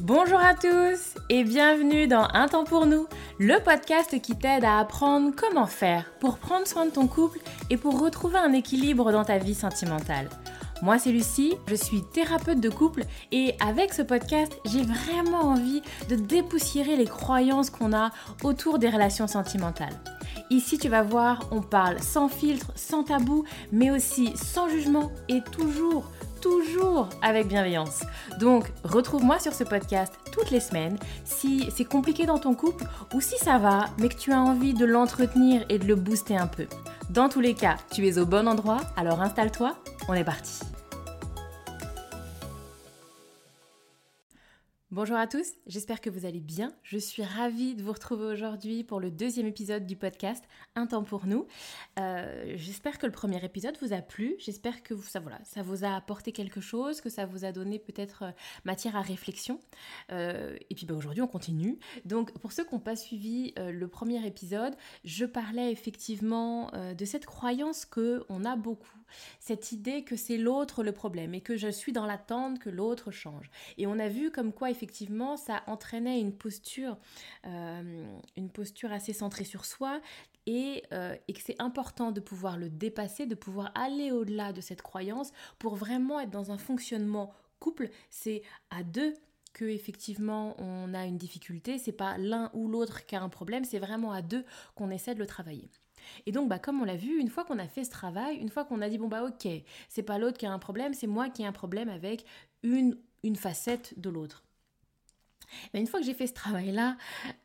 Bonjour à tous et bienvenue dans Un temps pour nous, le podcast qui t'aide à apprendre comment faire pour prendre soin de ton couple et pour retrouver un équilibre dans ta vie sentimentale. Moi c'est Lucie, je suis thérapeute de couple et avec ce podcast j'ai vraiment envie de dépoussiérer les croyances qu'on a autour des relations sentimentales. Ici tu vas voir, on parle sans filtre, sans tabou, mais aussi sans jugement et toujours toujours avec bienveillance. Donc, retrouve-moi sur ce podcast toutes les semaines si c'est compliqué dans ton couple ou si ça va, mais que tu as envie de l'entretenir et de le booster un peu. Dans tous les cas, tu es au bon endroit, alors installe-toi, on est parti. Bonjour à tous, j'espère que vous allez bien. Je suis ravie de vous retrouver aujourd'hui pour le deuxième épisode du podcast Un temps pour nous. Euh, j'espère que le premier épisode vous a plu, j'espère que ça, vous a apporté quelque chose, que ça vous a donné peut-être euh, matière à réflexion. Euh, et puis bah, aujourd'hui on continue. Donc pour ceux qui n'ont pas suivi le premier épisode, je parlais effectivement de cette croyance que on a beaucoup, cette idée que c'est l'autre le problème et que je suis dans l'attente que l'autre change. Et on a vu comme quoi effectivement ça entraînait une posture, euh, une posture assez centrée sur soi et, euh, et que c'est important de pouvoir le dépasser, de pouvoir aller au-delà de cette croyance pour vraiment être dans un fonctionnement couple. C'est à deux que effectivement on a une difficulté, c'est pas l'un ou l'autre qui a un problème, c'est vraiment à deux qu'on essaie de le travailler. Et donc, bah, comme on l'a vu, une fois qu'on a fait ce travail, une fois qu'on a dit, bon, bah, ok, c'est pas l'autre qui a un problème, c'est moi qui ai un problème avec une, une facette de l'autre. Mais une fois que j'ai fait ce travail-là,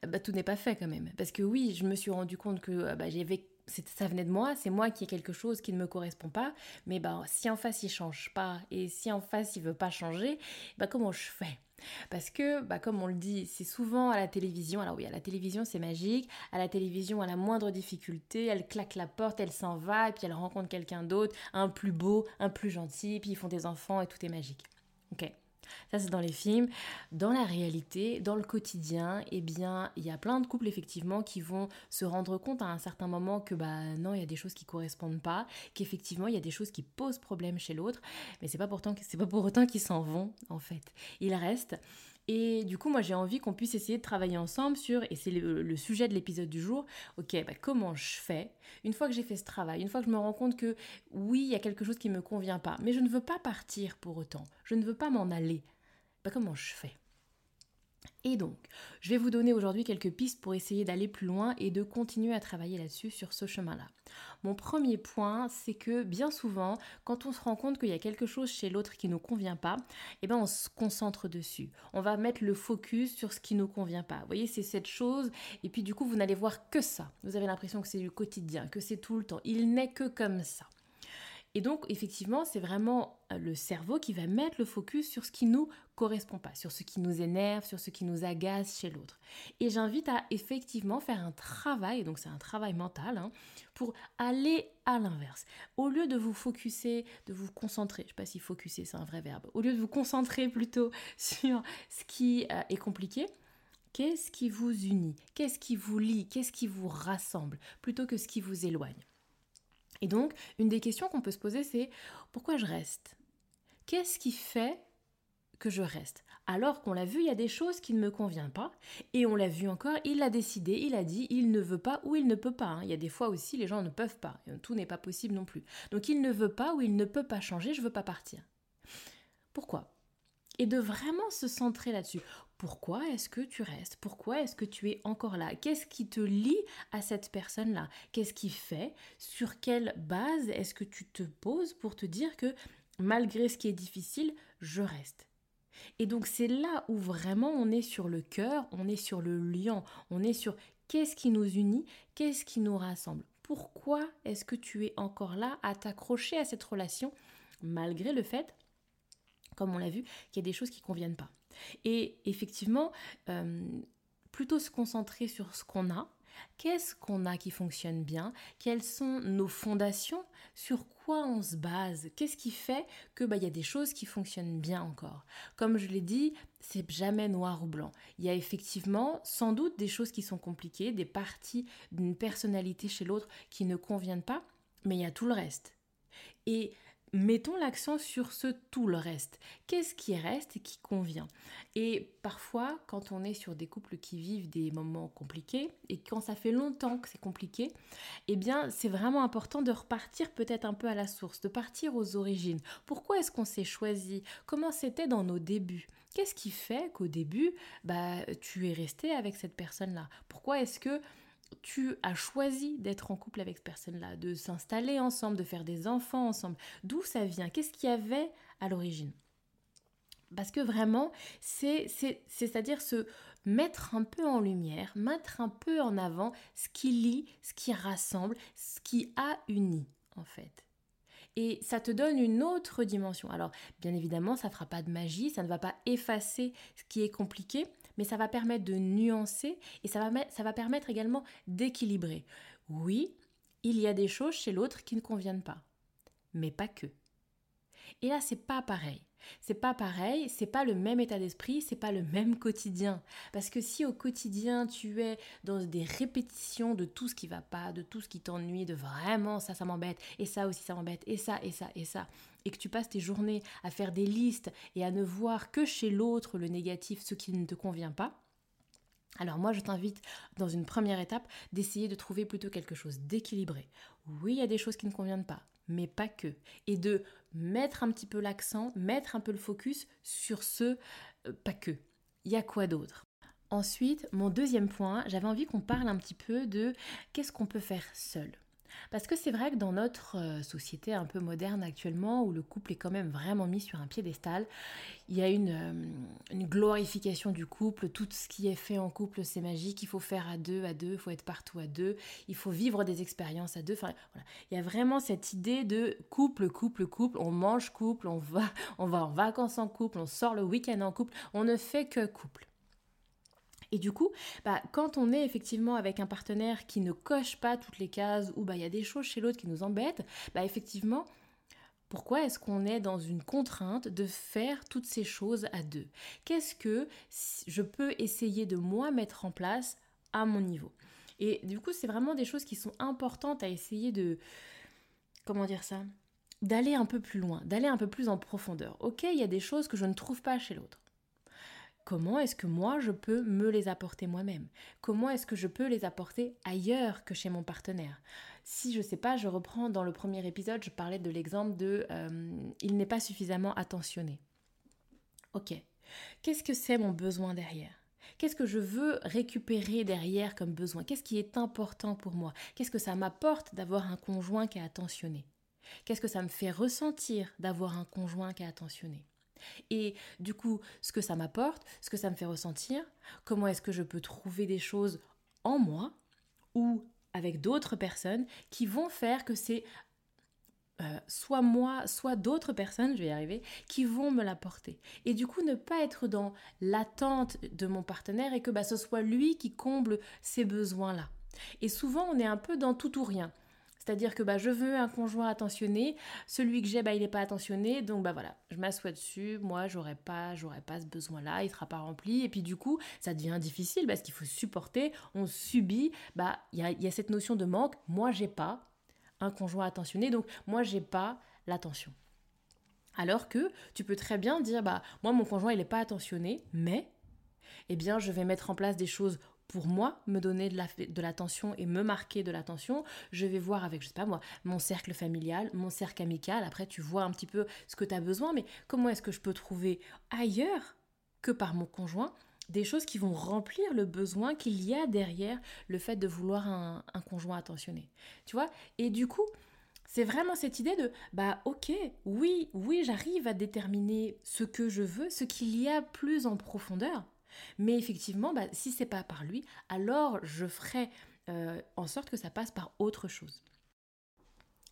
bah, tout n'est pas fait quand même. Parce que oui, je me suis rendu compte que euh, bah, j'avais ça venait de moi, c'est moi qui ai quelque chose qui ne me correspond pas, mais bah, si en face il change pas et si en face il veut pas changer, bah, comment je fais? Parce que, bah, comme on le dit, c'est souvent à la télévision. Alors oui, à la télévision, c'est magique. À la télévision, à la moindre difficulté, elle claque la porte, elle s'en va, et puis elle rencontre quelqu'un d'autre, un plus beau, un plus gentil, puis ils font des enfants et tout est magique. Ok. Ça, c'est dans les films. Dans la réalité, dans le quotidien, eh bien, il y a plein de couples, effectivement, qui vont se rendre compte à un certain moment que, bah, non, il y a des choses qui correspondent pas, qu'effectivement, il y a des choses qui posent problème chez l'autre, mais c'est pas pourtant, pas pour autant qu'ils s'en vont, en fait. Ils restent. Et du coup, moi, j'ai envie qu'on puisse essayer de travailler ensemble sur, et c'est le, sujet de l'épisode du jour, ok, bah, comment je fais Une fois que j'ai fait ce travail, une fois que je me rends compte que oui, il y a quelque chose qui ne me convient pas, mais je ne veux pas partir pour autant, je ne veux pas m'en aller, bah, comment je fais? Et donc, je vais vous donner aujourd'hui quelques pistes pour essayer d'aller plus loin et de continuer à travailler là-dessus sur ce chemin-là. Mon premier point, c'est que bien souvent, quand on se rend compte qu'il y a quelque chose chez l'autre qui ne nous convient pas, eh ben on se concentre dessus. On va mettre le focus sur ce qui ne nous convient pas. Vous voyez, c'est cette chose, et puis du coup, vous n'allez voir que ça. Vous avez l'impression que c'est du quotidien, que c'est tout le temps. Il n'est que comme ça. Et donc, effectivement, c'est vraiment euh, le cerveau qui va mettre le focus sur ce qui nous correspond pas, sur ce qui nous énerve, sur ce qui nous agace chez l'autre. Et j'invite à effectivement faire un travail, donc c'est un travail mental, hein, pour aller à l'inverse. Au lieu de vous focuser, de vous concentrer, je ne sais pas si focuser c'est un vrai verbe, au lieu de vous concentrer plutôt sur ce qui euh, est compliqué, Qu'est-ce qui vous unit? Qu'est-ce qui vous lie? Qu'est-ce qui vous rassemble Plutôt que ce qui vous éloigne? Et donc, une des questions qu'on peut se poser, c'est pourquoi je reste? Qu'est-ce qui fait que je reste Alors qu'on l'a vu, il y a des choses qui ne me conviennent pas. Et on l'a vu encore, il l'a décidé, il a dit, il ne veut pas ou il ne peut pas. Hein. Il y a des fois aussi, les gens ne peuvent pas. Tout n'est pas possible non plus. Donc il ne veut pas ou il ne peut pas changer, je ne veux pas partir. Pourquoi? Et de vraiment se centrer là-dessus. Pourquoi est-ce que tu restes? Pourquoi est-ce que tu es encore là? Qu'est-ce qui te lie à cette personne-là? Qu'est-ce qui fait? Sur quelle base est-ce que tu te poses pour te dire que malgré ce qui est difficile, je reste? Et donc c'est là où vraiment on est sur le cœur, on est sur le lien, on est sur qu'est-ce qui nous unit, qu'est-ce qui nous rassemble. Pourquoi est-ce que tu es encore là à t'accrocher à cette relation malgré le fait comme on l'a vu, qu'il y a des choses qui ne conviennent pas? Et effectivement, euh, plutôt se concentrer sur ce qu'on a Qu'est-ce qu'on a qui fonctionne bien Quelles sont nos fondations Sur quoi on se base? Qu'est-ce qui fait que bah, y a des choses qui fonctionnent bien encore? Comme je l'ai dit, c'est jamais noir ou blanc. Il y a effectivement sans doute des choses qui sont compliquées, des parties d'une personnalité chez l'autre qui ne conviennent pas, mais il y a tout le reste. Et mettons l'accent sur ce tout le reste. Qu'est-ce qui reste et qui convient? Et parfois, quand on est sur des couples qui vivent des moments compliqués et quand ça fait longtemps que c'est compliqué, eh bien, c'est vraiment important de repartir peut-être un peu à la source, de partir aux origines. Pourquoi est-ce qu'on s'est choisi? Comment c'était dans nos débuts? Qu'est-ce qui fait qu'au début, bah, tu es resté avec cette personne-là? Pourquoi est-ce que tu as choisi d'être en couple avec cette personne-là, de s'installer ensemble, de faire des enfants ensemble. D'où ça vient? Qu'est-ce qu'il y avait à l'origine? Parce que vraiment, c'est, c'est-à-dire se mettre un peu en lumière, mettre un peu en avant ce qui lie, ce qui rassemble, ce qui a uni, en fait. Et ça te donne une autre dimension. Alors, bien évidemment, ça ne fera pas de magie, ça ne va pas effacer ce qui est compliqué, mais ça va permettre de nuancer et ça va, permettre également d'équilibrer. Oui, il y a des choses chez l'autre qui ne conviennent pas, mais pas que. Et là, c'est pas pareil. C'est pas pareil, c'est pas le même état d'esprit, c'est pas le même quotidien. Parce que si au quotidien tu es dans des répétitions de tout ce qui va pas, de tout ce qui t'ennuie, de vraiment ça, ça m'embête, et ça aussi ça m'embête, et ça, et ça, et ça, et que tu passes tes journées à faire des listes et à ne voir que chez l'autre le négatif, ce qui ne te convient pas, alors moi, je t'invite dans une première étape d'essayer de trouver plutôt quelque chose d'équilibré. Oui, il y a des choses qui ne conviennent pas, mais pas que. Et de mettre un petit peu l'accent, mettre un peu le focus sur ce euh, pas que. Il y a quoi d'autre? Ensuite, mon deuxième point, j'avais envie qu'on parle un petit peu de qu'est-ce qu'on peut faire seul. Parce que c'est vrai que dans notre euh, société un peu moderne actuellement, où le couple est quand même vraiment mis sur un piédestal, il y a une, euh, glorification du couple, tout ce qui est fait en couple c'est magique, il faut faire à deux, à deux, il faut être partout à deux, il faut vivre des expériences à deux, enfin voilà. Il y a vraiment cette idée de couple, couple, couple, on mange couple, on va, on va en vacances en couple, on sort le week-end en couple, on ne fait que couple. Et du coup, bah, quand on est effectivement avec un partenaire qui ne coche pas toutes les cases, ou bah, il y a des choses chez l'autre qui nous embêtent, bah, effectivement, pourquoi est-ce qu'on est dans une contrainte de faire toutes ces choses à deux? Qu'est-ce que je peux essayer de moi mettre en place à mon niveau? Et du coup, c'est vraiment des choses qui sont importantes à essayer de... Comment dire ça? D'aller un peu plus loin, d'aller un peu plus en profondeur. Ok, il y a des choses que je ne trouve pas chez l'autre. Comment est-ce que moi je peux me les apporter moi-même? Comment est-ce que je peux les apporter ailleurs que chez mon partenaire? Si je ne sais pas, je reprends dans le premier épisode, je parlais de l'exemple de euh, il n'est pas suffisamment attentionné. Ok, qu'est-ce que c'est mon besoin derrière? Qu'est-ce que je veux récupérer derrière comme besoin? Qu'est-ce qui est important pour moi? Qu'est-ce que ça m'apporte d'avoir un conjoint qui est attentionné? Qu'est-ce que ça me fait ressentir d'avoir un conjoint qui est attentionné? Et du coup, ce que ça m'apporte, ce que ça me fait ressentir, comment est-ce que je peux trouver des choses en moi ou avec d'autres personnes qui vont faire que c'est euh, soit moi, soit d'autres personnes, je vais y arriver, qui vont me l'apporter. Et du coup, ne pas être dans l'attente de mon partenaire et que bah, ce soit lui qui comble ces besoins-là. Et souvent, on est un peu dans tout ou rien. C'est-à-dire que bah, je veux un conjoint attentionné, celui que j'ai, bah, il n'est pas attentionné, donc bah voilà, je m'assois dessus, moi j'aurais pas, pas ce besoin-là, il sera pas rempli, et puis du coup, ça devient difficile parce qu'il faut supporter, on subit, bah il y a, y a cette notion de manque, moi j'ai pas un conjoint attentionné, donc moi j'ai pas l'attention. Alors que tu peux très bien dire, bah moi mon conjoint il n'est pas attentionné, mais eh bien je vais mettre en place des choses pour moi me donner de l'attention et me marquer de l'attention, je vais voir avec, je sais pas moi, mon cercle familial, mon cercle amical. Après, tu vois un petit peu ce que tu as besoin, mais comment est-ce que je peux trouver ailleurs que par mon conjoint des choses qui vont remplir le besoin qu'il y a derrière le fait de vouloir un, un conjoint attentionné. Tu vois? Et du coup, c'est vraiment cette idée de bah ok, oui, oui, j'arrive à déterminer ce que je veux, ce qu'il y a plus en profondeur. Mais effectivement, bah, si c'est pas par lui, alors je ferai euh, en sorte que ça passe par autre chose.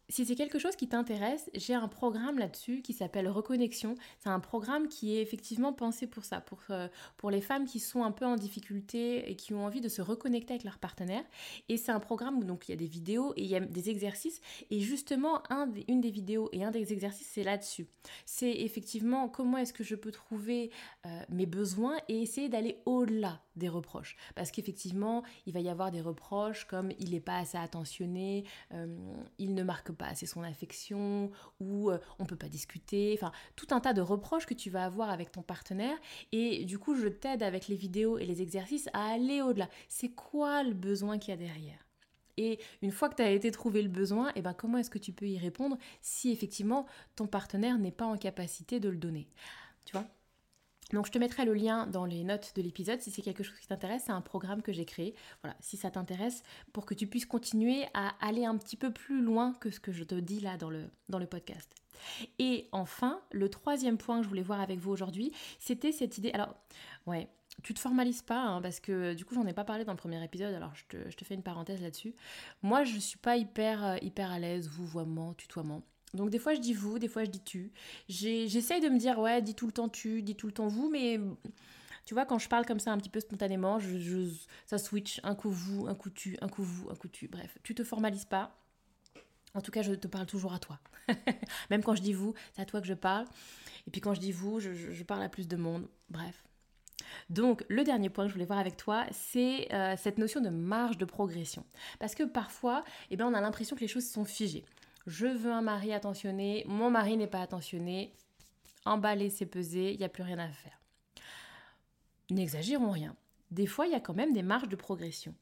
Si c'est quelque chose qui t'intéresse, j'ai un programme là-dessus qui s'appelle Reconnexion. C'est un programme qui est effectivement pensé pour ça, pour, euh, pour les femmes qui sont un peu en difficulté et qui ont envie de se reconnecter avec leur partenaire. Et c'est un programme où donc il y a des vidéos et il y a des exercices. Et justement, un une des vidéos et un des exercices, c'est là-dessus. C'est effectivement comment est-ce que je peux trouver euh, mes besoins et essayer d'aller au-delà des reproches. Parce qu'effectivement, il va y avoir des reproches comme il n'est pas assez attentionné, euh, il ne marque pas assez son affection, ou euh, on peut pas discuter, enfin tout un tas de reproches que tu vas avoir avec ton partenaire. Et du coup, je t'aide avec les vidéos et les exercices à aller au-delà. C'est quoi le besoin qu'il y a derrière? Et une fois que tu as été trouvé le besoin, eh ben comment est-ce que tu peux y répondre si effectivement ton partenaire n'est pas en capacité de le donner? Tu vois? Donc je te mettrai le lien dans les notes de l'épisode si c'est quelque chose qui t'intéresse, c'est un programme que j'ai créé. Voilà, si ça t'intéresse pour que tu puisses continuer à aller un petit peu plus loin que ce que je te dis là dans le, podcast. Et enfin, le troisième point que je voulais voir avec vous aujourd'hui, c'était cette idée. Alors, ouais, tu te formalises pas, hein, parce que du coup, j'en ai pas parlé dans le premier épisode, alors je te, fais une parenthèse là-dessus. Moi, je suis pas hyper, euh, hyper à l'aise, vouvoiement, tutoiement. Donc des fois je dis vous, des fois je dis tu. J'essaye de me dire ouais, dis tout le temps tu, dis tout le temps vous, mais tu vois, quand je parle comme ça un petit peu spontanément, je, ça switch, un coup vous, un coup tu, un coup vous, un coup tu. Bref, tu te formalises pas. En tout cas, je te parle toujours à toi. Même quand je dis vous, c'est à toi que je parle. Et puis quand je dis vous, je, parle à plus de monde. Bref. Donc, le dernier point que je voulais voir avec toi, c'est euh, cette notion de marge de progression. Parce que parfois, eh bien, on a l'impression que les choses sont figées je veux un mari attentionné, mon mari n'est pas attentionné, emballer, c'est peser, il n'y a plus rien à faire. N'exagérons rien. Des fois, il y a quand même des marges de progression.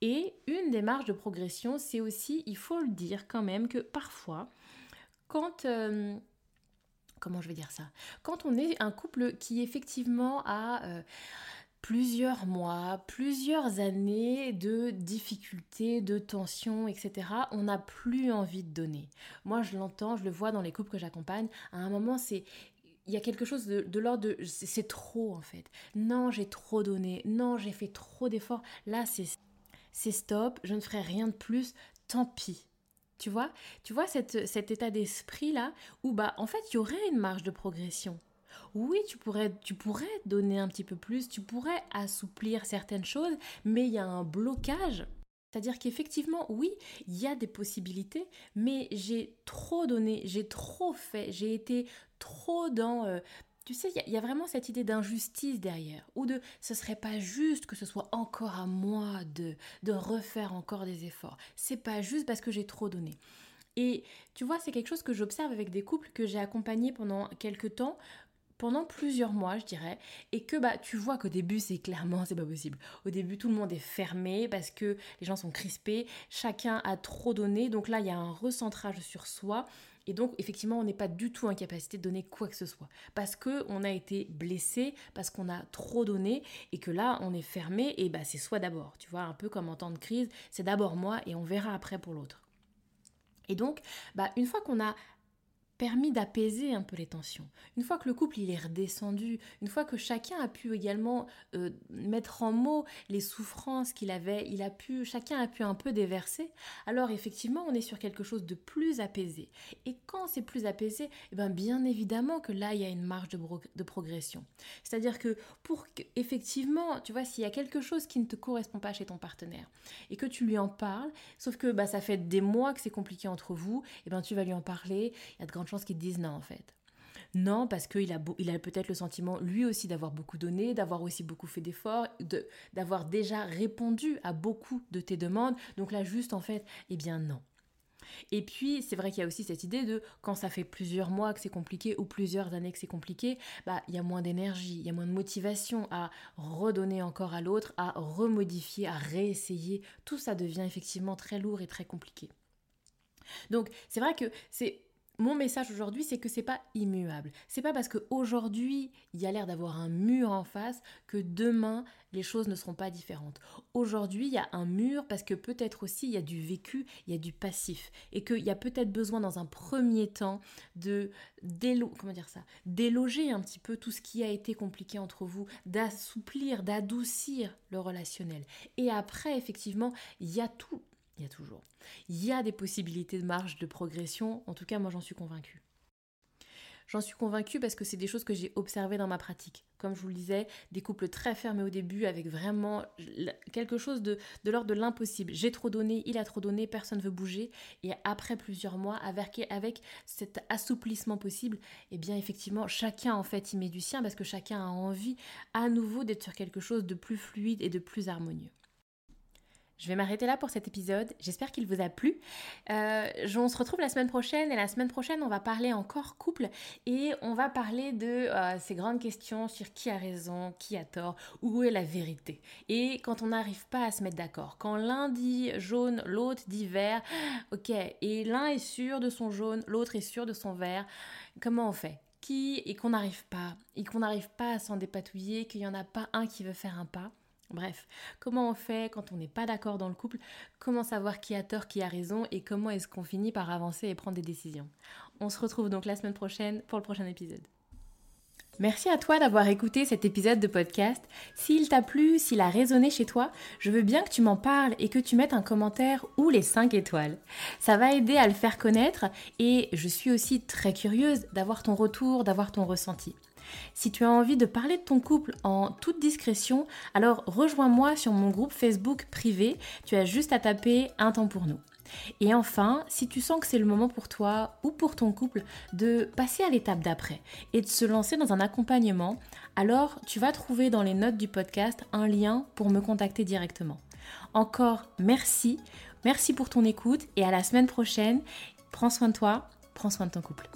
Et une des marges de progression, c'est aussi, il faut le dire quand même, que parfois, quand... Euh, comment je vais dire ça? Quand on est un couple qui effectivement a... Euh, plusieurs mois, plusieurs années de difficultés, de tensions, etc., on n'a plus envie de donner. Moi, je l'entends, je le vois dans les couples que j'accompagne. À un moment, c'est il y a quelque chose de, de l'ordre de c'est trop en fait. Non, j'ai trop donné. Non, j'ai fait trop d'efforts. Là, c'est stop. Je ne ferai rien de plus. Tant pis. Tu vois? Tu vois cet état d'esprit là où bah en fait il y aurait une marge de progression oui, tu pourrais, tu pourrais donner un petit peu plus, tu pourrais assouplir certaines choses, mais il y a un blocage. C'est-à-dire qu'effectivement, oui, il y a des possibilités, mais j'ai trop donné, j'ai trop fait, j'ai été trop dans... Euh, tu sais, il y, a vraiment cette idée d'injustice derrière, ou de ce serait pas juste que ce soit encore à moi de, de refaire encore des efforts. C'est pas juste parce que j'ai trop donné. Et tu vois, c'est quelque chose que j'observe avec des couples que j'ai accompagnés pendant quelques temps pendant plusieurs mois, je dirais, et que bah tu vois qu'au début c'est clairement c'est pas possible. Au début tout le monde est fermé parce que les gens sont crispés, chacun a trop donné, donc là il y a un recentrage sur soi. Et donc, effectivement, on n'est pas du tout en capacité de donner quoi que ce soit. Parce qu'on a été blessé, parce qu'on a trop donné, et que là, on est fermé, et bah, c'est soit d'abord, tu vois, un peu comme en temps de crise, c'est d'abord moi, et on verra après pour l'autre. Et donc, bah, une fois qu'on a permis d'apaiser un peu les tensions. Une fois que le couple il est redescendu, une fois que chacun a pu également euh, mettre en mots les souffrances qu'il avait, il a pu, chacun a pu un peu déverser. Alors effectivement, on est sur quelque chose de plus apaisé. Et quand c'est plus apaisé, eh ben bien évidemment que là il y a une marge de, progression. C'est-à-dire que pour effectivement, tu vois, s'il y a quelque chose qui ne te correspond pas chez ton partenaire et que tu lui en parles, sauf que bah ça fait des mois que c'est compliqué entre vous, eh ben tu vas lui en parler. Il y a de grandes qu'ils disent non en fait. Non, parce qu'il a, il a peut-être le sentiment, lui aussi, d'avoir beaucoup donné, d'avoir aussi beaucoup fait d'efforts, de, d'avoir déjà répondu à beaucoup de tes demandes. Donc là, juste en fait, eh bien non. Et puis, c'est vrai qu'il y a aussi cette idée de quand ça fait plusieurs mois que c'est compliqué ou plusieurs années que c'est compliqué, bah il y a moins d'énergie, il y a moins de motivation à redonner encore à l'autre, à remodifier, à réessayer. Tout ça devient effectivement très lourd et très compliqué. Donc, c'est vrai que c'est mon message aujourd'hui, c'est que c'est pas immuable. C'est pas parce qu'aujourd'hui, il y a l'air d'avoir un mur en face que demain, les choses ne seront pas différentes. Aujourd'hui, il y a un mur parce que peut-être aussi il y a du vécu, il y a du passif et qu'il y a peut-être besoin dans un premier temps de comment dire ça, déloger un petit peu tout ce qui a été compliqué entre vous, d'assouplir, d'adoucir le relationnel. Et après, effectivement, il y a tout Il y a toujours. Il y a des possibilités de marge de progression, en tout cas moi j'en suis convaincue. J'en suis convaincue parce que c'est des choses que j'ai observées dans ma pratique. Comme je vous le disais, des couples très fermés au début avec vraiment quelque chose de, l'ordre de l'impossible. J'ai trop donné, il a trop donné, personne ne veut bouger. Et après plusieurs mois, avec, avec cet assouplissement possible, eh bien effectivement, chacun en fait y met du sien parce que chacun a envie à nouveau d'être sur quelque chose de plus fluide et de plus harmonieux. Je vais m'arrêter là pour cet épisode. J'espère qu'il vous a plu. Euh, on se retrouve la semaine prochaine et la semaine prochaine, on va parler encore couple et on va parler de euh, ces grandes questions sur qui a raison, qui a tort, où est la vérité. Et quand on n'arrive pas à se mettre d'accord, quand l'un dit jaune, l'autre dit vert, ok, et l'un est sûr de son jaune, l'autre est sûr de son vert, comment on fait? Qui et qu'on n'arrive pas, et qu'on n'arrive pas à s'en dépatouiller, qu'il n'y en a pas un qui veut faire un pas? Bref, comment on fait quand on n'est pas d'accord dans le couple? Comment savoir qui a tort, qui a raison? Et comment est-ce qu'on finit par avancer et prendre des décisions? On se retrouve donc la semaine prochaine pour le prochain épisode. Merci à toi d'avoir écouté cet épisode de podcast. S'il t'a plu, s'il a résonné chez toi, je veux bien que tu m'en parles et que tu mettes un commentaire ou les 5 étoiles. Ça va aider à le faire connaître et je suis aussi très curieuse d'avoir ton retour, d'avoir ton ressenti. Si tu as envie de parler de ton couple en toute discrétion, alors rejoins-moi sur mon groupe Facebook privé. Tu as juste à taper un temps pour nous. Et enfin, si tu sens que c'est le moment pour toi ou pour ton couple de passer à l'étape d'après et de se lancer dans un accompagnement, alors tu vas trouver dans les notes du podcast un lien pour me contacter directement. Encore merci, merci pour ton écoute et à la semaine prochaine. Prends soin de toi, prends soin de ton couple.